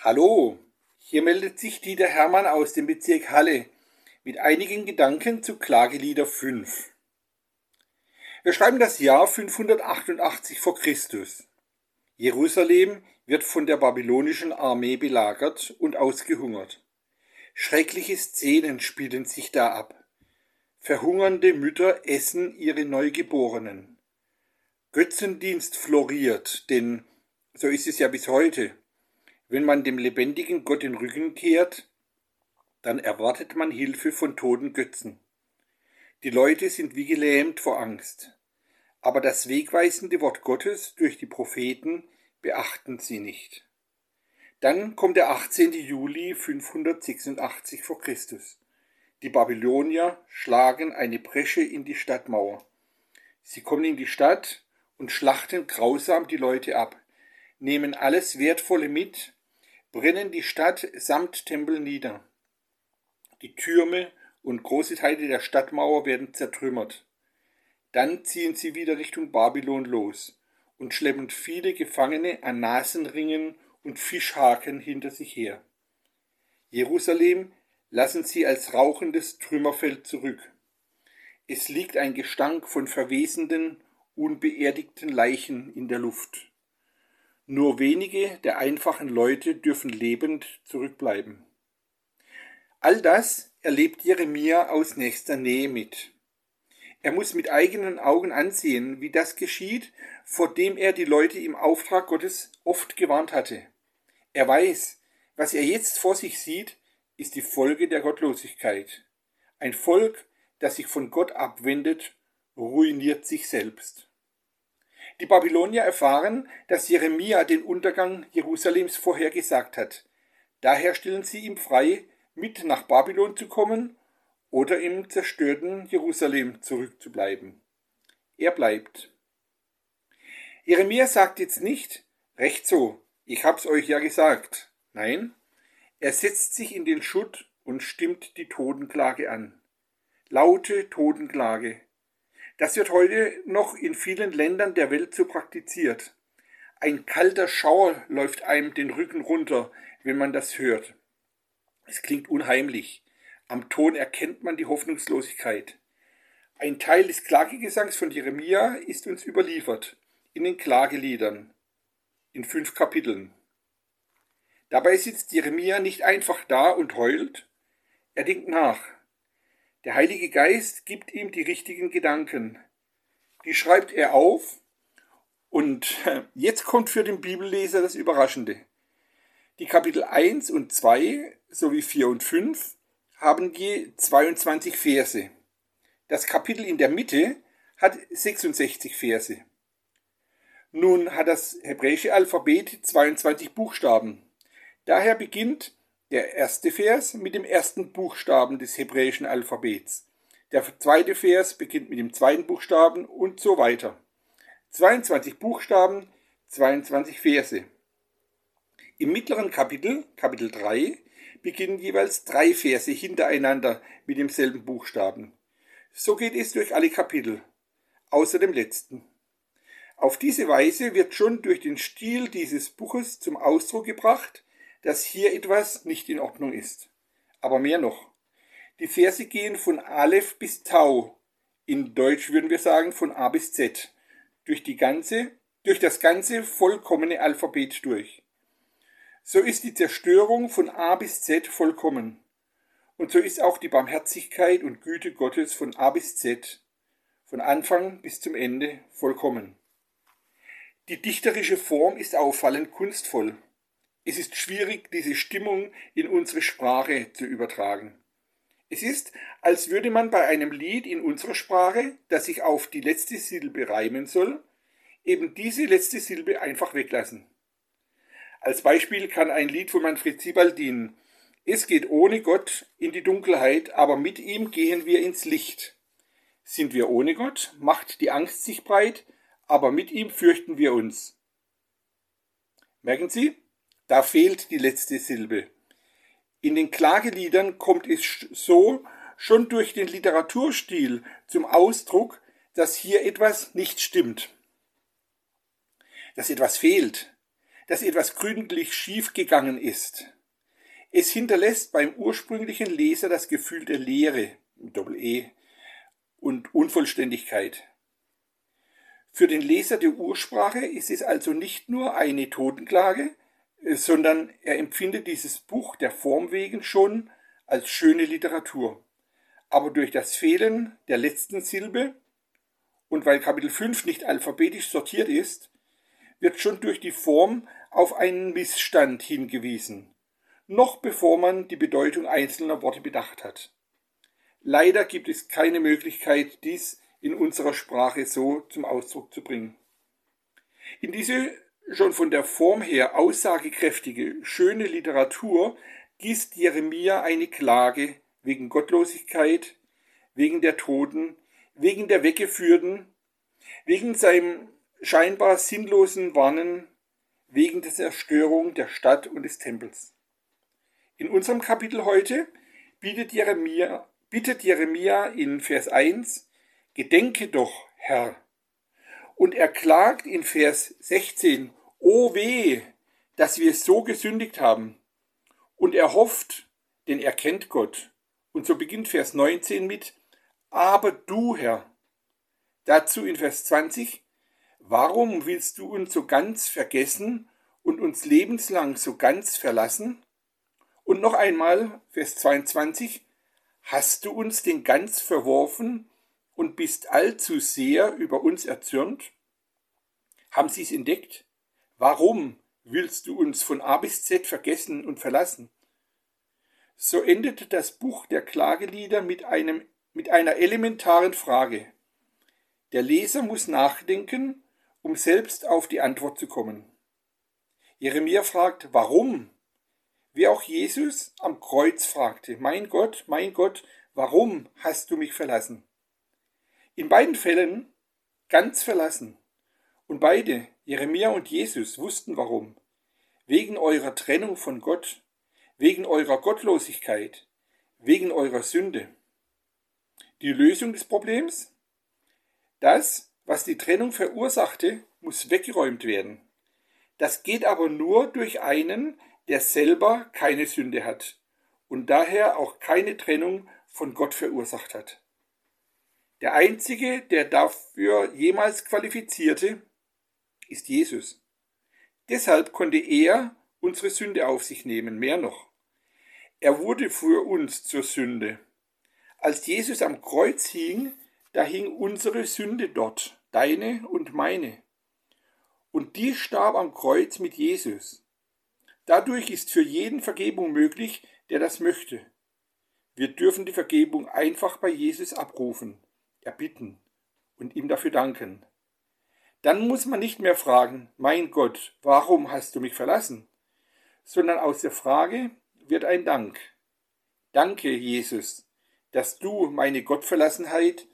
Hallo, hier meldet sich Dieter Hermann aus dem Bezirk Halle mit einigen Gedanken zu Klagelieder 5. Wir schreiben das Jahr 588 vor Christus. Jerusalem wird von der babylonischen Armee belagert und ausgehungert. Schreckliche Szenen spielen sich da ab. Verhungernde Mütter essen ihre Neugeborenen. Götzendienst floriert, denn so ist es ja bis heute. Wenn man dem lebendigen Gott den Rücken kehrt, dann erwartet man Hilfe von toten Götzen. Die Leute sind wie gelähmt vor Angst, aber das wegweisende Wort Gottes durch die Propheten beachten sie nicht. Dann kommt der 18. Juli 586 vor Christus. Die Babylonier schlagen eine Bresche in die Stadtmauer. Sie kommen in die Stadt und schlachten grausam die Leute ab, nehmen alles Wertvolle mit brennen die Stadt samt Tempel nieder. Die Türme und große Teile der Stadtmauer werden zertrümmert. Dann ziehen sie wieder Richtung Babylon los und schleppen viele Gefangene an Nasenringen und Fischhaken hinter sich her. Jerusalem lassen sie als rauchendes Trümmerfeld zurück. Es liegt ein Gestank von verwesenden, unbeerdigten Leichen in der Luft. Nur wenige der einfachen Leute dürfen lebend zurückbleiben. All das erlebt Jeremia aus nächster Nähe mit. Er muss mit eigenen Augen ansehen, wie das geschieht, vor dem er die Leute im Auftrag Gottes oft gewarnt hatte. Er weiß, was er jetzt vor sich sieht, ist die Folge der Gottlosigkeit. Ein Volk, das sich von Gott abwendet, ruiniert sich selbst. Die Babylonier erfahren, dass Jeremia den Untergang Jerusalems vorhergesagt hat. Daher stellen sie ihm frei, mit nach Babylon zu kommen oder im zerstörten Jerusalem zurückzubleiben. Er bleibt. Jeremia sagt jetzt nicht, recht so, ich hab's euch ja gesagt. Nein, er setzt sich in den Schutt und stimmt die Totenklage an. Laute Totenklage. Das wird heute noch in vielen Ländern der Welt so praktiziert. Ein kalter Schauer läuft einem den Rücken runter, wenn man das hört. Es klingt unheimlich. Am Ton erkennt man die Hoffnungslosigkeit. Ein Teil des Klagegesangs von Jeremia ist uns überliefert in den Klageliedern in fünf Kapiteln. Dabei sitzt Jeremia nicht einfach da und heult, er denkt nach. Der Heilige Geist gibt ihm die richtigen Gedanken. Die schreibt er auf. Und jetzt kommt für den Bibelleser das Überraschende. Die Kapitel 1 und 2 sowie 4 und 5 haben je 22 Verse. Das Kapitel in der Mitte hat 66 Verse. Nun hat das hebräische Alphabet 22 Buchstaben. Daher beginnt der erste Vers mit dem ersten Buchstaben des hebräischen Alphabets. Der zweite Vers beginnt mit dem zweiten Buchstaben und so weiter. 22 Buchstaben, 22 Verse. Im mittleren Kapitel, Kapitel 3, beginnen jeweils drei Verse hintereinander mit demselben Buchstaben. So geht es durch alle Kapitel, außer dem letzten. Auf diese Weise wird schon durch den Stil dieses Buches zum Ausdruck gebracht, dass hier etwas nicht in Ordnung ist. Aber mehr noch. Die Verse gehen von Aleph bis Tau. In Deutsch würden wir sagen von A bis Z. Durch die ganze, durch das ganze vollkommene Alphabet durch. So ist die Zerstörung von A bis Z vollkommen. Und so ist auch die Barmherzigkeit und Güte Gottes von A bis Z, von Anfang bis zum Ende vollkommen. Die dichterische Form ist auffallend kunstvoll. Es ist schwierig, diese Stimmung in unsere Sprache zu übertragen. Es ist, als würde man bei einem Lied in unserer Sprache, das sich auf die letzte Silbe reimen soll, eben diese letzte Silbe einfach weglassen. Als Beispiel kann ein Lied von Manfred Sibal dienen. Es geht ohne Gott in die Dunkelheit, aber mit ihm gehen wir ins Licht. Sind wir ohne Gott, macht die Angst sich breit, aber mit ihm fürchten wir uns. Merken Sie? Da fehlt die letzte Silbe. In den Klageliedern kommt es so schon durch den Literaturstil zum Ausdruck, dass hier etwas nicht stimmt, dass etwas fehlt, dass etwas gründlich schiefgegangen ist. Es hinterlässt beim ursprünglichen Leser das Gefühl der Leere, Doppel-E, und Unvollständigkeit. Für den Leser der Ursprache ist es also nicht nur eine Totenklage, sondern er empfindet dieses Buch der Form wegen schon als schöne Literatur. Aber durch das Fehlen der letzten Silbe und weil Kapitel 5 nicht alphabetisch sortiert ist, wird schon durch die Form auf einen Missstand hingewiesen, noch bevor man die Bedeutung einzelner Worte bedacht hat. Leider gibt es keine Möglichkeit, dies in unserer Sprache so zum Ausdruck zu bringen. In diese schon von der Form her aussagekräftige, schöne Literatur gießt Jeremia eine Klage wegen Gottlosigkeit, wegen der Toten, wegen der Weggeführten, wegen seinem scheinbar sinnlosen Warnen, wegen der Zerstörung der Stadt und des Tempels. In unserem Kapitel heute bittet Jeremia, bittet Jeremia in Vers 1, Gedenke doch, Herr. Und er klagt in Vers 16, O weh, dass wir so gesündigt haben. Und er hofft, denn er kennt Gott. Und so beginnt Vers 19 mit, aber du, Herr. Dazu in Vers 20, warum willst du uns so ganz vergessen und uns lebenslang so ganz verlassen? Und noch einmal, Vers 22, hast du uns denn ganz verworfen und bist allzu sehr über uns erzürnt? Haben sie es entdeckt? Warum willst du uns von A bis Z vergessen und verlassen? So endet das Buch der Klagelieder mit, einem, mit einer elementaren Frage. Der Leser muss nachdenken, um selbst auf die Antwort zu kommen. Jeremia fragt, warum? Wie auch Jesus am Kreuz fragte, mein Gott, mein Gott, warum hast du mich verlassen? In beiden Fällen ganz verlassen. Und beide, Jeremia und Jesus, wussten warum. Wegen eurer Trennung von Gott, wegen eurer Gottlosigkeit, wegen eurer Sünde. Die Lösung des Problems? Das, was die Trennung verursachte, muss weggeräumt werden. Das geht aber nur durch einen, der selber keine Sünde hat und daher auch keine Trennung von Gott verursacht hat. Der einzige, der dafür jemals qualifizierte, ist Jesus. Deshalb konnte er unsere Sünde auf sich nehmen, mehr noch. Er wurde für uns zur Sünde. Als Jesus am Kreuz hing, da hing unsere Sünde dort, deine und meine. Und die starb am Kreuz mit Jesus. Dadurch ist für jeden Vergebung möglich, der das möchte. Wir dürfen die Vergebung einfach bei Jesus abrufen, erbitten und ihm dafür danken. Dann muss man nicht mehr fragen, mein Gott, warum hast du mich verlassen? Sondern aus der Frage wird ein Dank. Danke, Jesus, dass du meine Gottverlassenheit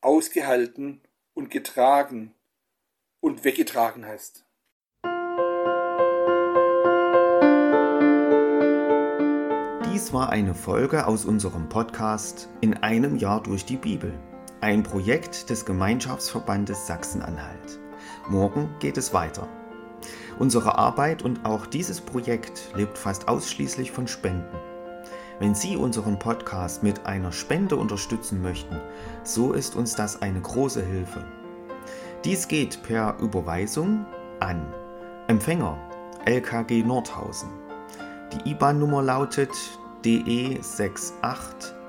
ausgehalten und getragen und weggetragen hast. Dies war eine Folge aus unserem Podcast In einem Jahr durch die Bibel. Ein Projekt des Gemeinschaftsverbandes Sachsen-Anhalt. Morgen geht es weiter. Unsere Arbeit und auch dieses Projekt lebt fast ausschließlich von Spenden. Wenn Sie unseren Podcast mit einer Spende unterstützen möchten, so ist uns das eine große Hilfe. Dies geht per Überweisung an Empfänger LKG Nordhausen. Die IBAN-Nummer lautet DE 68